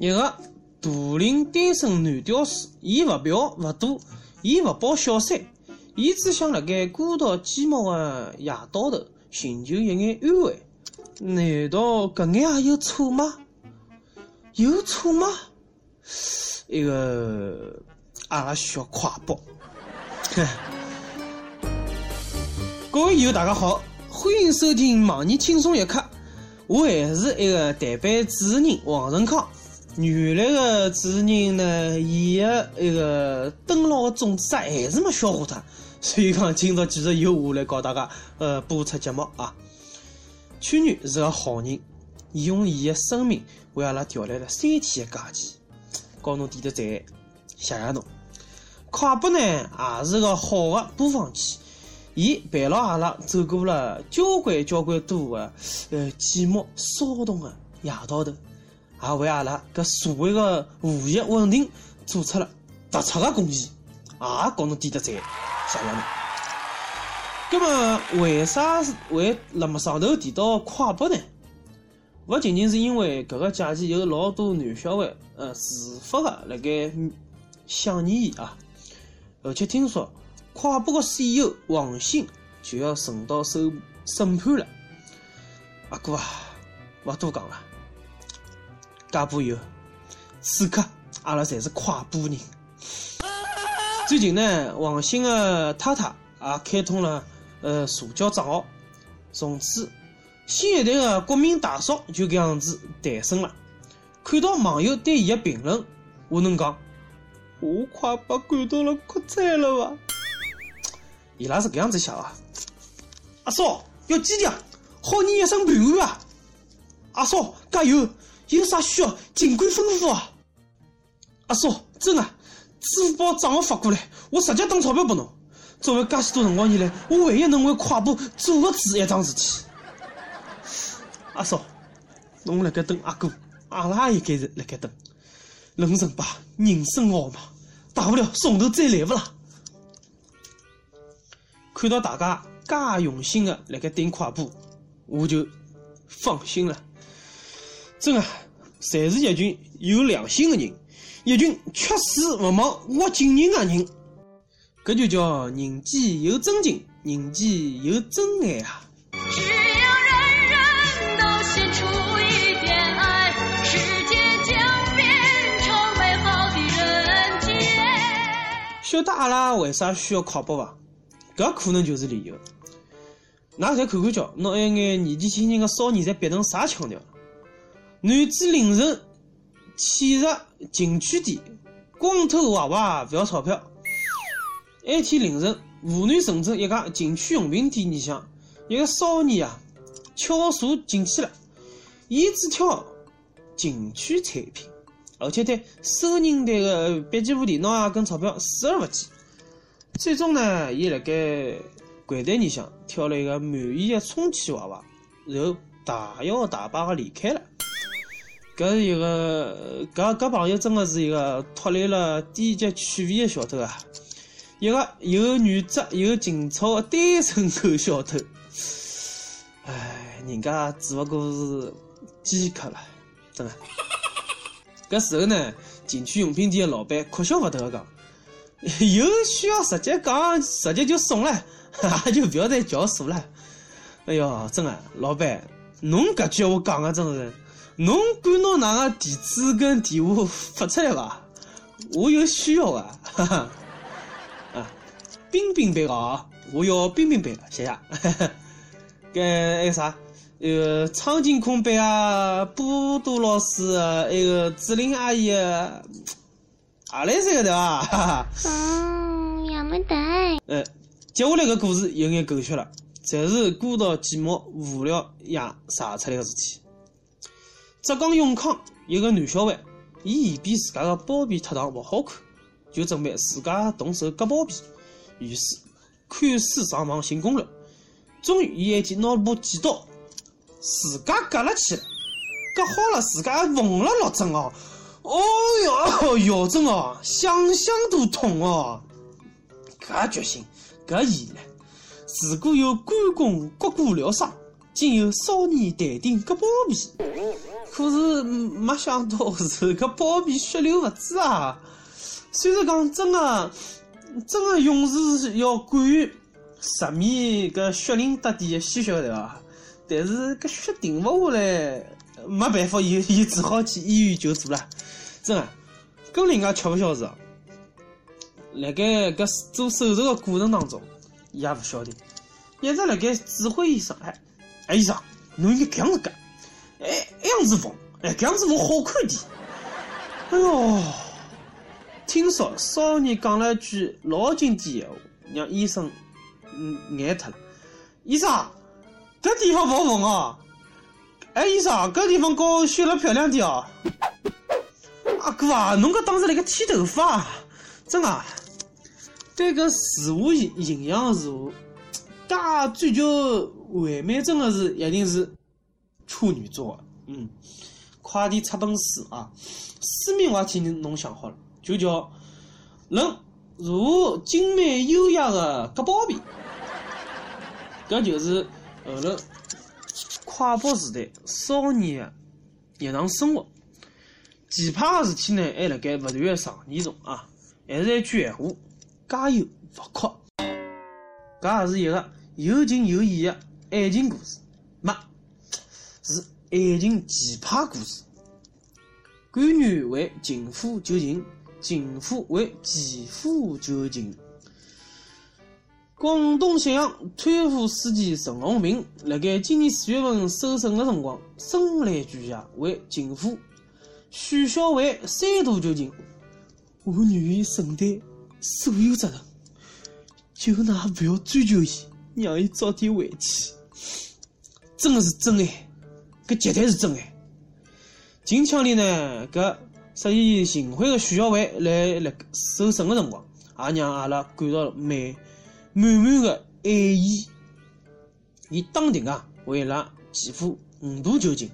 一个独龄单身男屌丝，伊勿嫖勿赌，伊勿包小三，伊只想辣盖孤独寂寞的夜到头寻求一眼安慰。难道搿眼也有错吗？有错吗？一个阿拉需要跨步。各位友，大家好，欢迎收听《盲人轻松一刻》，我还是一个台班主持人王成康。原来的主持人呢，伊的一个登牢的种子，还是没消化脱，所以讲今朝继续由我来教大家呃播出节目啊。去年是个好人，伊用伊的生命为阿拉调来了三天的假期，告侬点个赞，谢谢侬。快播呢也是个好的播放器，伊陪牢阿拉走过了交关交关多的呃寂寞骚动的夜到头。也为阿拉搿社会个和谐稳定做出了突出的贡献，也告侬点得赞，谢谢侬。葛么为啥会辣么上头提到快播呢？勿仅仅是因为搿个假期有老多男小孩呃自发的辣盖想念伊啊，而且听说快播个 CEO 王兴就要受到审审判了。阿哥啊，勿多讲了。加把油，此刻阿拉侪是快播人。最近呢，王兴的太太也开通了呃社交账号，从此新一代的国民大嫂就搿样子诞生了。看到网友对伊的评论，我能讲，我快把感动了哭惨了吧？伊拉是搿样子写啊，阿嫂要坚强，好人一生平安啊！阿嫂加油！有啥需要尽管吩咐啊！阿嫂，真的，支付宝账号发过来，我直接打钞票拨侬。作为介许多辰光以来，我唯一能为快播做的只一桩事体。阿嫂，侬辣盖等阿哥，阿拉也该是辣盖等。人生吧，人生傲嘛，大不了从头再来不啦。看到大家介用心的辣盖等快播，我就放心了。真啊，侪是一群有良心的人，一群缺水勿忘挖井人的人，搿就叫人间有真情，人间有真爱啊！只要人人都献出一点爱，世界将变成美好的人间。晓得阿拉为啥需要考博伐？搿可能就是理由。㑚侪看看叫，拿一眼年纪轻轻的少年，侪逼成啥腔调？男子凌晨潜入景区店，光头娃娃不要钞票。那天凌晨，湖南澄城一家景区用品店里向，一个少年啊，撬锁进去了。伊只挑景区产品，而且对收银台的笔记本电脑啊跟钞票视而不见。最终呢，伊辣盖柜台里向挑了一个满意的充气娃娃，然后大摇大摆的离开了。搿是一个，搿搿朋友真的是一个脱离了低级趣味的小偷啊！一个有原则、有情操的单身狗小偷。唉，人家只不过是饥渴了，真的。搿时候呢，情趣用品店的老板哭笑不得的讲：“有需要直接讲，直接就送了，就不要再叫数了。”哎哟，真的，老板，侬搿句话讲的真是。侬敢拿哪个地址跟电话发出来伐？我有需要啊！哈哈，啊，冰冰版啊，我要冰冰版，谢谢。搿还有啥？呃，苍井空版啊，波多老师啊，那个志玲阿姨啊，阿来三个对伐？哈 哈。嗯，也没得。呃，接下来个故事有眼狗血了，侪是孤独、寂寞、无聊夜啥出来个事体。浙江永康一个男小孩，伊嫌比自家的包皮太长不好看，就准备自家动手割包皮。于是看书上网寻攻略，终于伊一天拿了把剪刀，自家割了起来。割好了，自家缝了六针哦。哦哟，哟针哦，想想都痛哦。搿决心，搿毅力，如果有关公割骨疗伤，竟有少年淡定割包皮。可是没想到是个包皮血流不止啊！虽然讲真的，真的勇士要敢于十米个血淋打底的鲜血对伐？但是搿血停勿下来，没办法，伊伊只好去医院求助了。真的，搿人家吃勿消是！辣盖搿做手术的过程当中，伊也勿晓得，一直辣盖指挥医生，哎，哎医生，侬应该搿样子干，哎，这样子缝，哎，搿样子缝好看点。哎哟，听说少年讲了一句老经典闲话，让医生嗯眼特了。医生，搿地方勿缝哦。哎，医生，搿地方搞修了漂亮点哦。阿哥啊，侬搿当时辣盖剃头发，真啊？对搿事物营营养事物，介追求完美，真的是一定是处女座。嗯，快点出本书啊！书名我也替侬想好了，就叫《人如精美优雅的割包皮》。搿就是后头快播时代少年的日常生活。奇葩的事体呢，还辣盖勿断的上演中啊！还是一句闲话，加油勿哭。搿也是一个有情有义的爱情故事，没是爱情奇葩故事。官员为情妇求情，情妇为前夫求情。广东揭阳贪腐司机陈洪平，辣盖今年四月份受审的辰光，声泪俱下，为情妇。许小伟三度求情，我愿意承担所有责任，求㑚不要追究伊，让伊早点回去。真的是真爱，搿绝对是真爱。近腔里呢，搿涉嫌行贿的徐小慧来来受审的辰光，也让阿拉感到满满满的爱意。伊当庭啊，为伊拉前夫五度求情，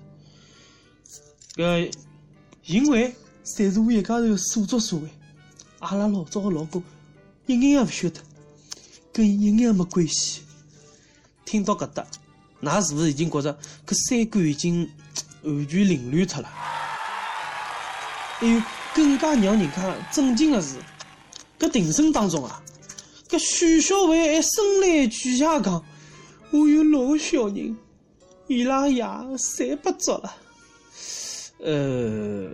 搿。行为侪是我一家头的所作所为，阿拉老早的老公一眼也勿晓得，跟伊一眼也没关系。听到搿搭，㑚是勿是已经觉着搿三观已经完全凌乱脱了？还有更加让人家震惊的是，搿庭审当中啊，搿许小慧还声泪俱下讲：“我有六个小人，伊拉爷侪不足了。”呃，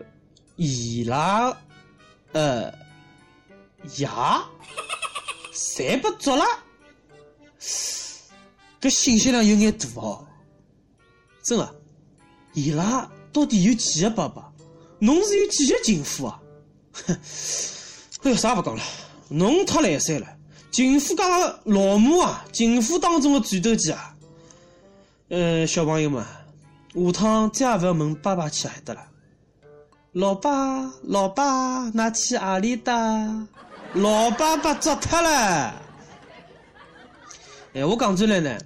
伊拉，呃，爷，侪不足了，搿信息量有眼大哦，真的，伊拉到底有几个爸爸？侬是有几个情妇啊？哼，哎哟，啥勿讲了，侬太来三了，情妇家老母啊，情妇当中的战斗机啊，呃，小朋友们。下趟再也勿要问爸爸去何搭了。老爸，老爸，㑚去何里搭？老爸爸抓脱了。哎，我讲出来呢，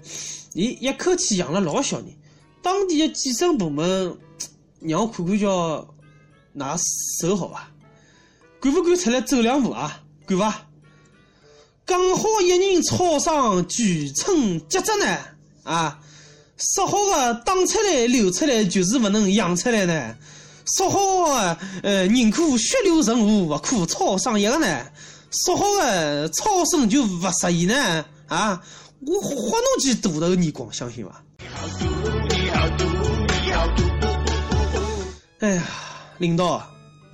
伊一口气养了老小人，当地的计生部门让我看看叫哪手好伐？敢不敢出来走两步啊？敢伐？刚好一人超上举春结着呢啊！说好的打出来流出来就是不能养出来呢？说好的呃宁可血流成河不可草生一个呢？说好的草生就不适宜呢？啊！我花侬几大的眼光，相信伐？哎呀，领导，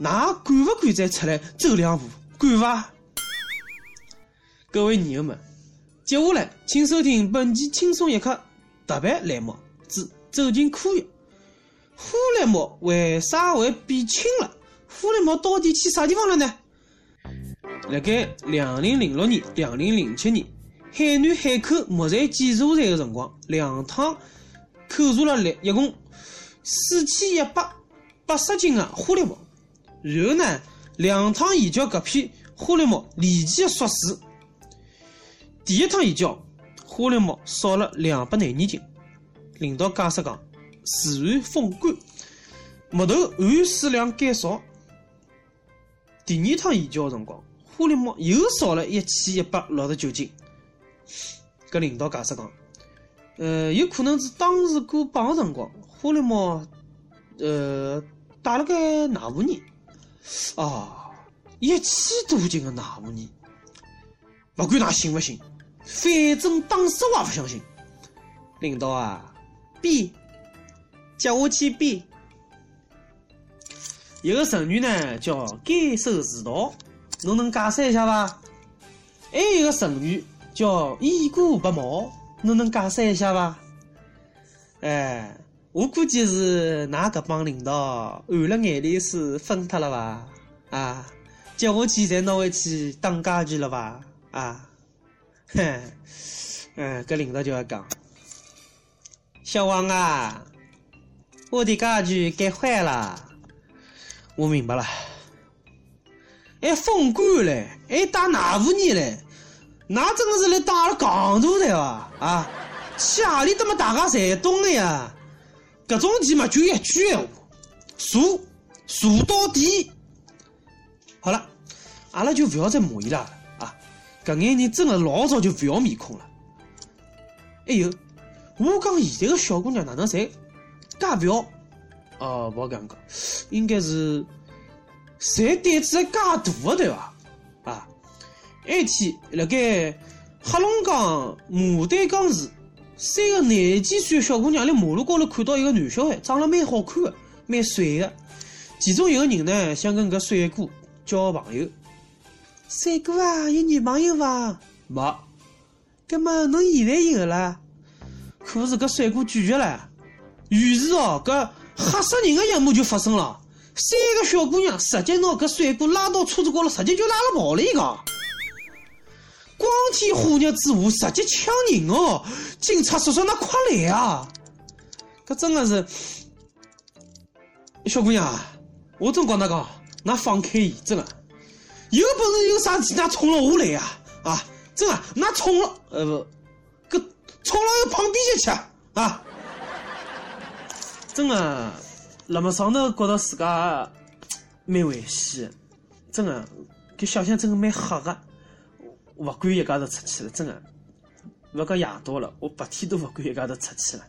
衲敢不敢再出来走两步？敢伐？各位女友们，接下来请收听本期轻松一刻。特别栏目之走进科学，呼兰木为啥会变轻了？呼兰木到底去啥地方了呢？辣盖两零零六年、两零零七年，海南海口木材检查站的辰光，两趟扣查了两一共四千一百八十斤的花梨木。然后呢，两趟移交，搿批花梨木立即缩水。第一趟移交。花梨木少了两百廿二斤，领导解释讲，自然风干，木头含水量减少。第二趟移交的辰光，花梨木又少了一千一百六十九斤。搿领导解释讲，呃，有可能是当时过磅辰光，花梨木呃，打了个纳乌尼，啊，一千多斤的纳乌尼，不管㑚信不信，反正当时我也不相信。领导啊，，B，，叫我去 B，。一个成语呢叫改手自盗，侬能解释一下伐？还有一个成语叫一古不貌，侬能解释一下吧？哎，我估计是哪个帮领导含了眼泪水分脱了吧？啊，接下去才拿回去当家具了吧？啊，哼，嗯，搿领导就要讲，小王啊，我的家具改坏了。我明白了，还封官嘞，还打哪五年嘞？那真的是来打了杠头的哇！啊，去哪里这么大家才懂的呀？搿种题嘛，就一句话：数数到底。好了，阿拉就不要再骂伊了啊！搿眼人真的老早就不要面孔了。还有，我讲现在的小姑娘哪能侪介不要？哦，勿好搿样讲，应该是侪胆子介大个对伐？埃天辣盖黑龙江牡丹江市，三个廿几岁小姑娘辣马路高头看到一个男小孩，长得蛮好看的，蛮帅的。其中一个人呢，想跟搿帅哥交朋友。帅哥啊，有女朋友伐？没。搿么侬现在有了？可是搿帅哥拒绝了。于是哦，搿。吓死人的一幕就发生了，三个小姑娘直接拿搿帅哥拉到车子高头，直接就拉了跑了一个。光天化日之下，直接抢人哦！警察叔叔，那快来啊！搿真的是小姑娘啊，我真讲那个，那放开伊，真的有本事有啥事，那冲了我来啊！啊，真的，那冲了，呃不，搿冲了旁边去去啊！真的，辣么上头觉着自家蛮危险，真的，搿想想真的蛮吓个，勿敢一家头出去了，真的，勿讲夜到了，我白天都勿敢一家头出去了，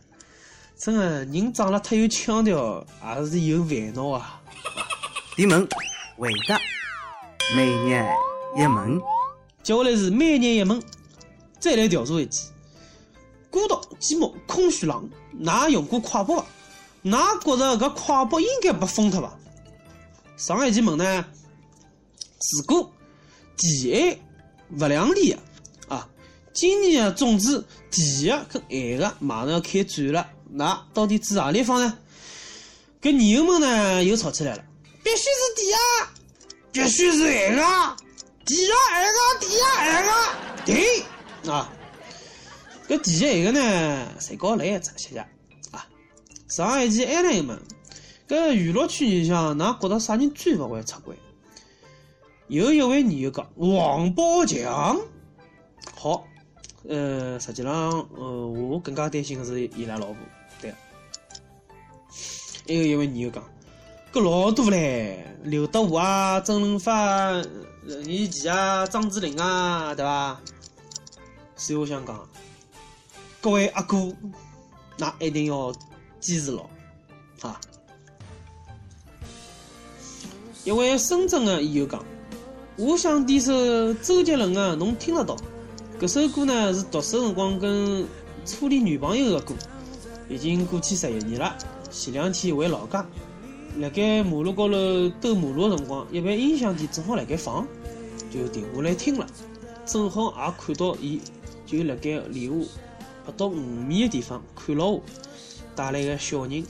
真的，人长了太有腔调，也是有烦恼啊。提问回答，每日一问，接下来是每日一问，再来调查一记，孤独寂寞空虚冷，㑚用过快播伐？㑚觉着搿快播应该被封脱伐？上一期问呢，如果第爱勿两立啊，今年的种子第个跟爱个马上要开战了，那到底指何里方呢？搿女友们呢又吵起来了，必须是第二，必须是爱个，第二爱个，第二爱个，对啊，搿第一爱个呢，谁搞来一只？谢谢啊。上一期艾伦问，搿娱乐圈里向，㑚觉得啥人最勿会出轨？有一位女友讲王宝强。好，呃，实际上，呃，我更加担心的是伊拉老婆。对。还有一位女友讲，搿老多嘞，刘德华啊，周润发、任贤齐啊，张智霖啊，对伐？所以我想讲，各位阿哥，那一定要。坚持牢啊！一位深圳的友讲：“我想点首周杰伦的《侬听得到》。搿首歌呢是读书辰光跟初恋女朋友的歌，已经过去十一年了。前两天回老家，辣盖马路高头兜马路的辰光，一般音响店正好辣盖放，就停下来听了。正好也看到伊就辣盖离我不到五米的地方看牢我。”带来个小人，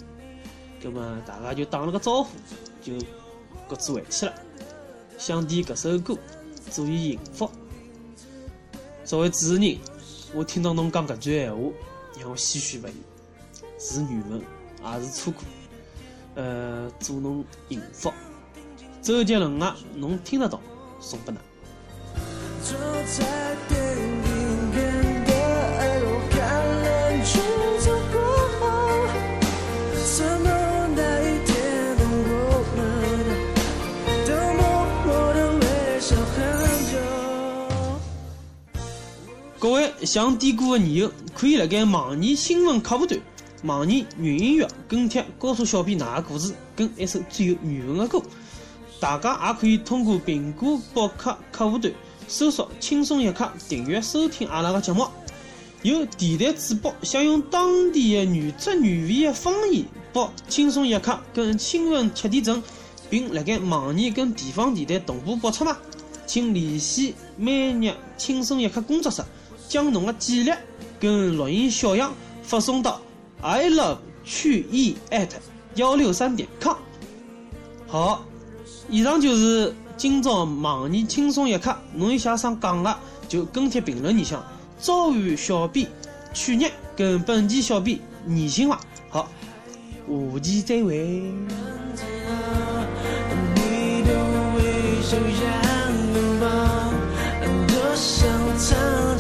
葛么大家就打了个招呼，就各自回去了。想点搿首歌，祝伊幸福。作为主持人，我听到侬讲搿句闲话，让我唏嘘不已。是缘分，也是错过。呃，祝侬幸福。周杰伦啊，侬听得到？送拨㑚。想点歌的女友，可以辣盖网易新闻客户端网易云音乐跟帖告诉小编㑚个故事，跟一首最有缘分的歌。大家也可以通过苹果播客客户端搜索“轻松一刻”，订阅收听阿拉个节目。有电台主播想用当地的原汁原味的方言播《轻松一刻》跟新闻七点整，并辣盖网易跟地方电台同步播出吗？请联系每日轻松一刻工作室，将侬的简历跟录音小样发送到。I love 曲艺 at 幺六三点 com。好，以上就是今朝网易轻松一刻，侬有啥想讲的，就跟帖评论里向，召唤小编曲艺跟本期小编年轻化。好，下期再会。舍